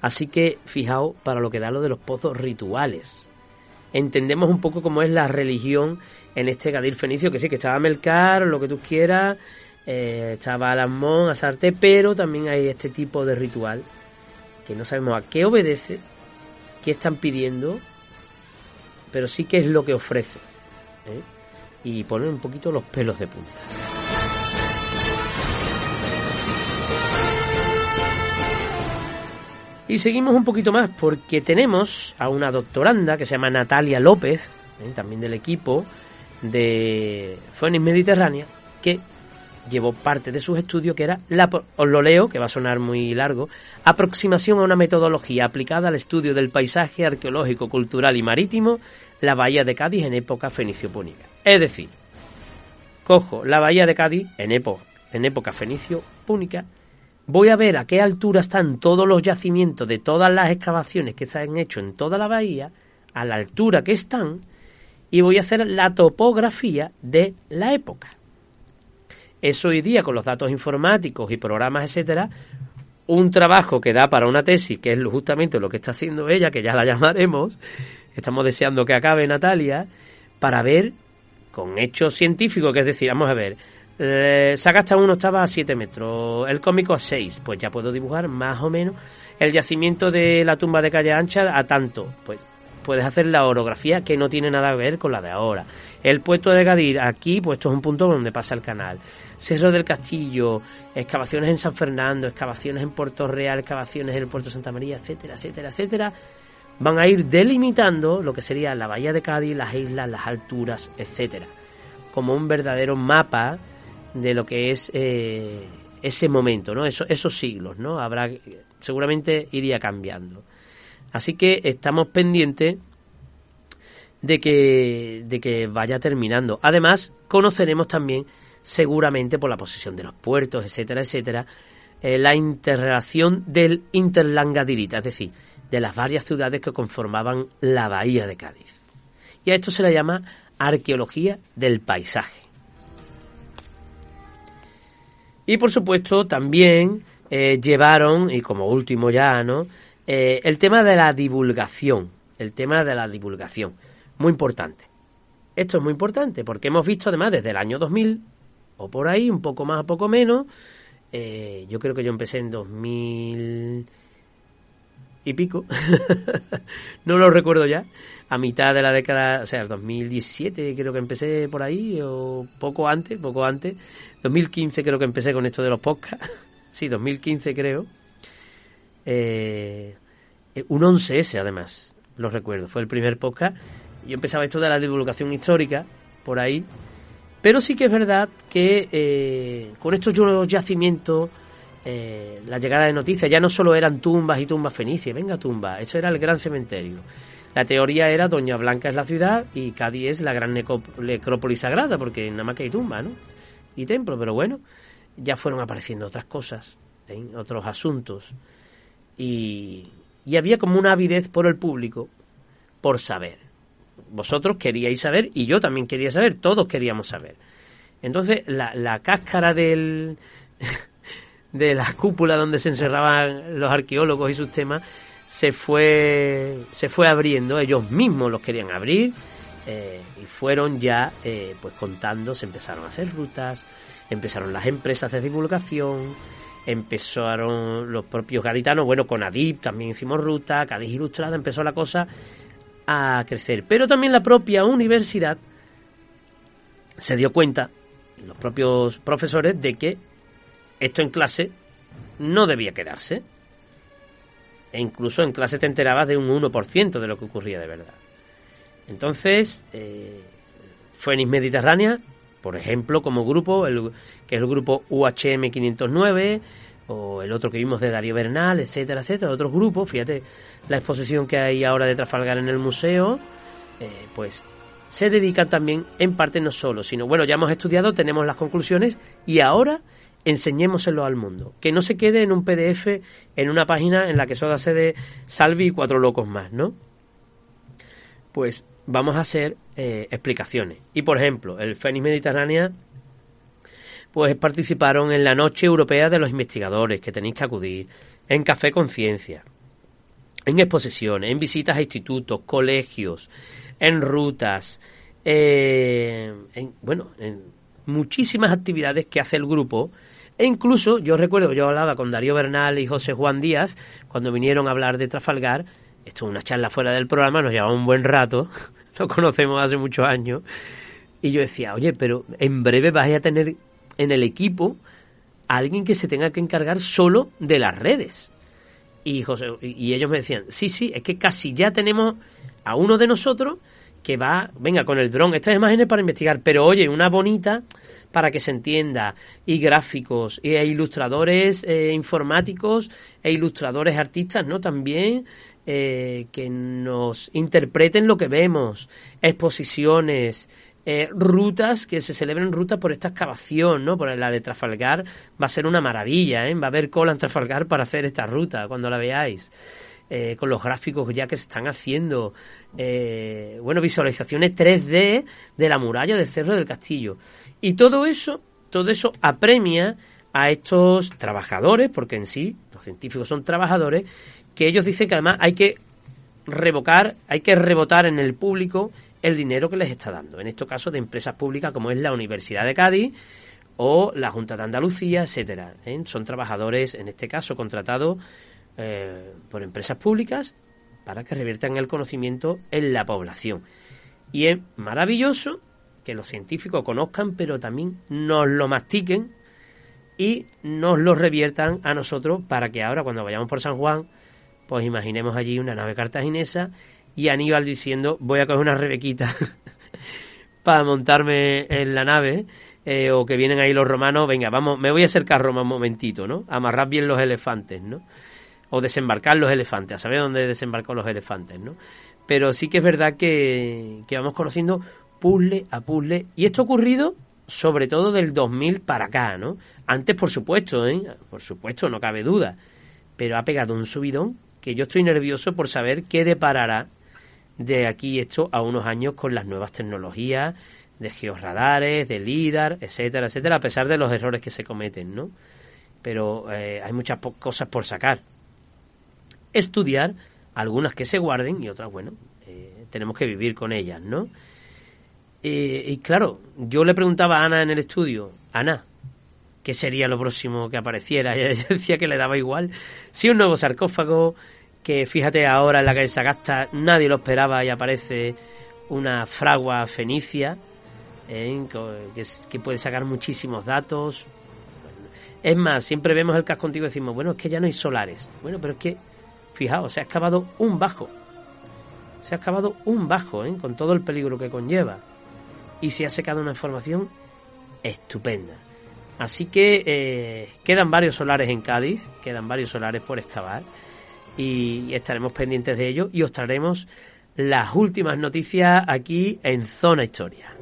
Así que fijaos para lo que da lo de los pozos rituales. Entendemos un poco cómo es la religión en este Gadir Fenicio, que sí, que estaba Melcar, lo que tú quieras, estaba Alamón, Asarte, pero también hay este tipo de ritual que no sabemos a qué obedece, qué están pidiendo, pero sí que es lo que ofrece. ¿eh? y poner un poquito los pelos de punta. Y seguimos un poquito más porque tenemos a una doctoranda que se llama Natalia López, ¿eh? también del equipo de Phoenix Mediterránea, que llevó parte de sus estudios que era, la, os lo leo, que va a sonar muy largo, aproximación a una metodología aplicada al estudio del paisaje arqueológico, cultural y marítimo, la bahía de Cádiz en época fenicio-púnica. Es decir, cojo la bahía de Cádiz en época, en época fenicio-púnica, voy a ver a qué altura están todos los yacimientos de todas las excavaciones que se han hecho en toda la bahía, a la altura que están, y voy a hacer la topografía de la época. Eso hoy día con los datos informáticos y programas, etcétera, un trabajo que da para una tesis, que es justamente lo que está haciendo ella, que ya la llamaremos, estamos deseando que acabe Natalia, para ver con hechos científicos, que es decir, vamos a ver, eh, hasta uno estaba a 7 metros, el cómico a 6, pues ya puedo dibujar más o menos el yacimiento de la tumba de calle ancha a tanto, pues puedes hacer la orografía que no tiene nada que ver con la de ahora. El puerto de Gadir, aquí, pues esto es un punto donde pasa el canal. Cerro del Castillo, excavaciones en San Fernando, excavaciones en Puerto Real, excavaciones en el puerto Santa María, etcétera, etcétera, etcétera. Van a ir delimitando lo que sería la bahía de Cádiz, las islas, las alturas, etcétera. Como un verdadero mapa de lo que es eh, ese momento, ¿no? Eso, esos siglos, ¿no? Habrá, seguramente iría cambiando. Así que estamos pendientes de que, de que vaya terminando. Además, conoceremos también, seguramente por la posición de los puertos, etcétera, etcétera, eh, la interrelación del Interlangadirita, es decir, de las varias ciudades que conformaban la bahía de Cádiz. Y a esto se le llama arqueología del paisaje. Y por supuesto también eh, llevaron, y como último ya, ¿no? Eh, el tema de la divulgación, el tema de la divulgación, muy importante. Esto es muy importante porque hemos visto además desde el año 2000 o por ahí, un poco más o poco menos, eh, yo creo que yo empecé en 2000 y pico, no lo recuerdo ya, a mitad de la década, o sea, 2017 creo que empecé por ahí, o poco antes, poco antes, 2015 creo que empecé con esto de los podcasts, sí, 2015 creo, eh, un 11S además, lo recuerdo, fue el primer podcast. Yo empezaba esto de la divulgación histórica, por ahí. Pero sí que es verdad que eh, con estos yacimientos, eh, la llegada de noticias ya no solo eran tumbas y tumbas fenicias, venga tumba, eso era el gran cementerio. La teoría era Doña Blanca es la ciudad y Cádiz es la gran necrópolis sagrada, porque nada más que hay tumba, ¿no? Y templo, pero bueno, ya fueron apareciendo otras cosas, ¿eh? otros asuntos y, había como una avidez por el público por saber. Vosotros queríais saber y yo también quería saber, todos queríamos saber. Entonces la, la cáscara del, de la cúpula donde se encerraban los arqueólogos y sus temas se fue, se fue abriendo, ellos mismos los querían abrir eh, y fueron ya eh, pues contando, se empezaron a hacer rutas, empezaron las empresas de divulgación, empezaron los propios gaditanos, bueno, con Adip también hicimos ruta, Cádiz Ilustrada, empezó la cosa a crecer. Pero también la propia universidad se dio cuenta, los propios profesores, de que esto en clase no debía quedarse. E incluso en clase te enterabas de un 1% de lo que ocurría de verdad. Entonces, eh, Mediterránea, por ejemplo, como grupo, el, que es el grupo UHM 509, o el otro que vimos de Darío Bernal, etcétera, etcétera, otros grupos, fíjate la exposición que hay ahora de Trafalgar en el museo, eh, pues se dedican también en parte no solo, sino bueno, ya hemos estudiado, tenemos las conclusiones y ahora enseñémoselo al mundo. Que no se quede en un PDF, en una página en la que solo se de Salvi y cuatro locos más, ¿no? Pues vamos a hacer eh, explicaciones. Y por ejemplo, el Fénix Mediterránea, pues participaron en la Noche Europea de los Investigadores, que tenéis que acudir, en Café Conciencia, en exposiciones, en visitas a institutos, colegios, en rutas, eh, en, bueno, en muchísimas actividades que hace el grupo. E incluso, yo recuerdo, yo hablaba con Darío Bernal y José Juan Díaz cuando vinieron a hablar de Trafalgar. Esto es una charla fuera del programa, nos llevaba un buen rato, lo conocemos hace muchos años. Y yo decía, oye, pero en breve vais a tener en el equipo a alguien que se tenga que encargar solo de las redes. Y, José, y ellos me decían, sí, sí, es que casi ya tenemos a uno de nosotros que va, venga, con el dron, estas imágenes para investigar, pero oye, una bonita para que se entienda, y gráficos, e ilustradores eh, informáticos, e ilustradores artistas, ¿no? También eh, que nos interpreten lo que vemos, exposiciones, eh, rutas, que se celebren rutas por esta excavación, ¿no? Por la de Trafalgar va a ser una maravilla, ¿eh? Va a haber cola en Trafalgar para hacer esta ruta cuando la veáis. Eh, con los gráficos ya que se están haciendo, eh, bueno, visualizaciones 3D de la muralla del Cerro del Castillo. Y todo eso, todo eso apremia a estos trabajadores, porque en sí los científicos son trabajadores, que ellos dicen que además hay que revocar, hay que rebotar en el público el dinero que les está dando. En este caso de empresas públicas como es la Universidad de Cádiz o la Junta de Andalucía, etcétera. ¿eh? Son trabajadores, en este caso, contratados eh, por empresas públicas para que reviertan el conocimiento en la población. Y es maravilloso que los científicos conozcan, pero también nos lo mastiquen y nos lo reviertan a nosotros para que ahora cuando vayamos por San Juan, pues imaginemos allí una nave cartaginesa y Aníbal diciendo voy a coger una rebequita para montarme en la nave eh, o que vienen ahí los romanos, venga, vamos, me voy a acercar Roma un momentito, ¿no? Amarrar bien los elefantes, ¿no? O desembarcar los elefantes, a saber dónde desembarcó los elefantes, ¿no? Pero sí que es verdad que, que vamos conociendo puzzle a puzzle, y esto ha ocurrido sobre todo del 2000 para acá, ¿no? Antes, por supuesto, ¿eh? Por supuesto, no cabe duda, pero ha pegado un subidón que yo estoy nervioso por saber qué deparará de aquí esto a unos años con las nuevas tecnologías de georradares, de LIDAR, etcétera, etcétera, a pesar de los errores que se cometen, ¿no? Pero eh, hay muchas cosas por sacar estudiar, algunas que se guarden y otras, bueno, eh, tenemos que vivir con ellas, ¿no? Eh, y claro, yo le preguntaba a Ana en el estudio, Ana, ¿qué sería lo próximo que apareciera? Y ella decía que le daba igual. Si un nuevo sarcófago, que fíjate ahora en la calle Sagasta, nadie lo esperaba y aparece una fragua fenicia, ¿eh? que, puede sacar muchísimos datos. Es más, siempre vemos el casco contigo y decimos, bueno, es que ya no hay solares. Bueno, pero es que Fijaos, se ha excavado un bajo. Se ha excavado un bajo, ¿eh? con todo el peligro que conlleva. Y se ha secado una información estupenda. Así que eh, quedan varios solares en Cádiz, quedan varios solares por excavar y estaremos pendientes de ello y os traeremos las últimas noticias aquí en Zona Historia.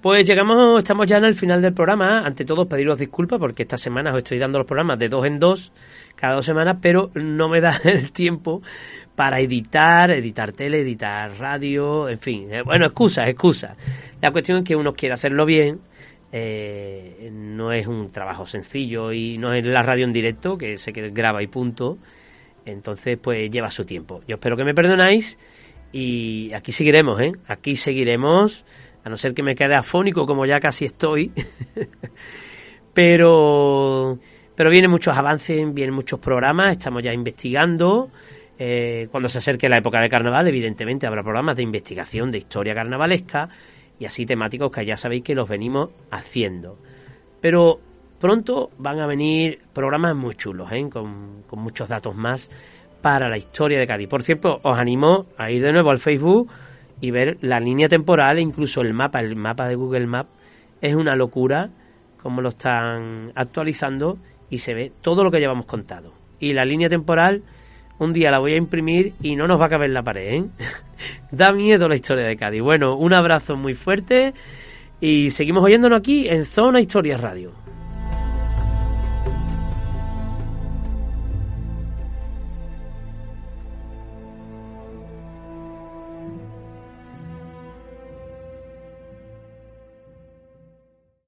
Pues llegamos, estamos ya en el final del programa. Ante todo, pediros disculpas porque esta semana os estoy dando los programas de dos en dos, cada dos semanas, pero no me da el tiempo para editar, editar tele, editar radio, en fin. Eh, bueno, excusas, excusas. La cuestión es que uno quiere hacerlo bien. Eh, no es un trabajo sencillo y no es la radio en directo que se graba y punto. Entonces, pues lleva su tiempo. Yo espero que me perdonáis y aquí seguiremos, ¿eh? Aquí seguiremos, a no ser que me quede afónico como ya casi estoy. pero, pero vienen muchos avances, vienen muchos programas, estamos ya investigando. Eh, cuando se acerque la época de carnaval, evidentemente habrá programas de investigación de historia carnavalesca y así temáticos que ya sabéis que los venimos haciendo. Pero pronto van a venir programas muy chulos, ¿eh? con, con muchos datos más para la historia de Cádiz. Por cierto, os animo a ir de nuevo al Facebook y ver la línea temporal e incluso el mapa, el mapa de Google Maps es una locura como lo están actualizando y se ve todo lo que llevamos contado. Y la línea temporal un día la voy a imprimir y no nos va a caber en la pared, ¿eh? da miedo la historia de Cádiz. Bueno, un abrazo muy fuerte y seguimos oyéndonos aquí en Zona Historia Radio.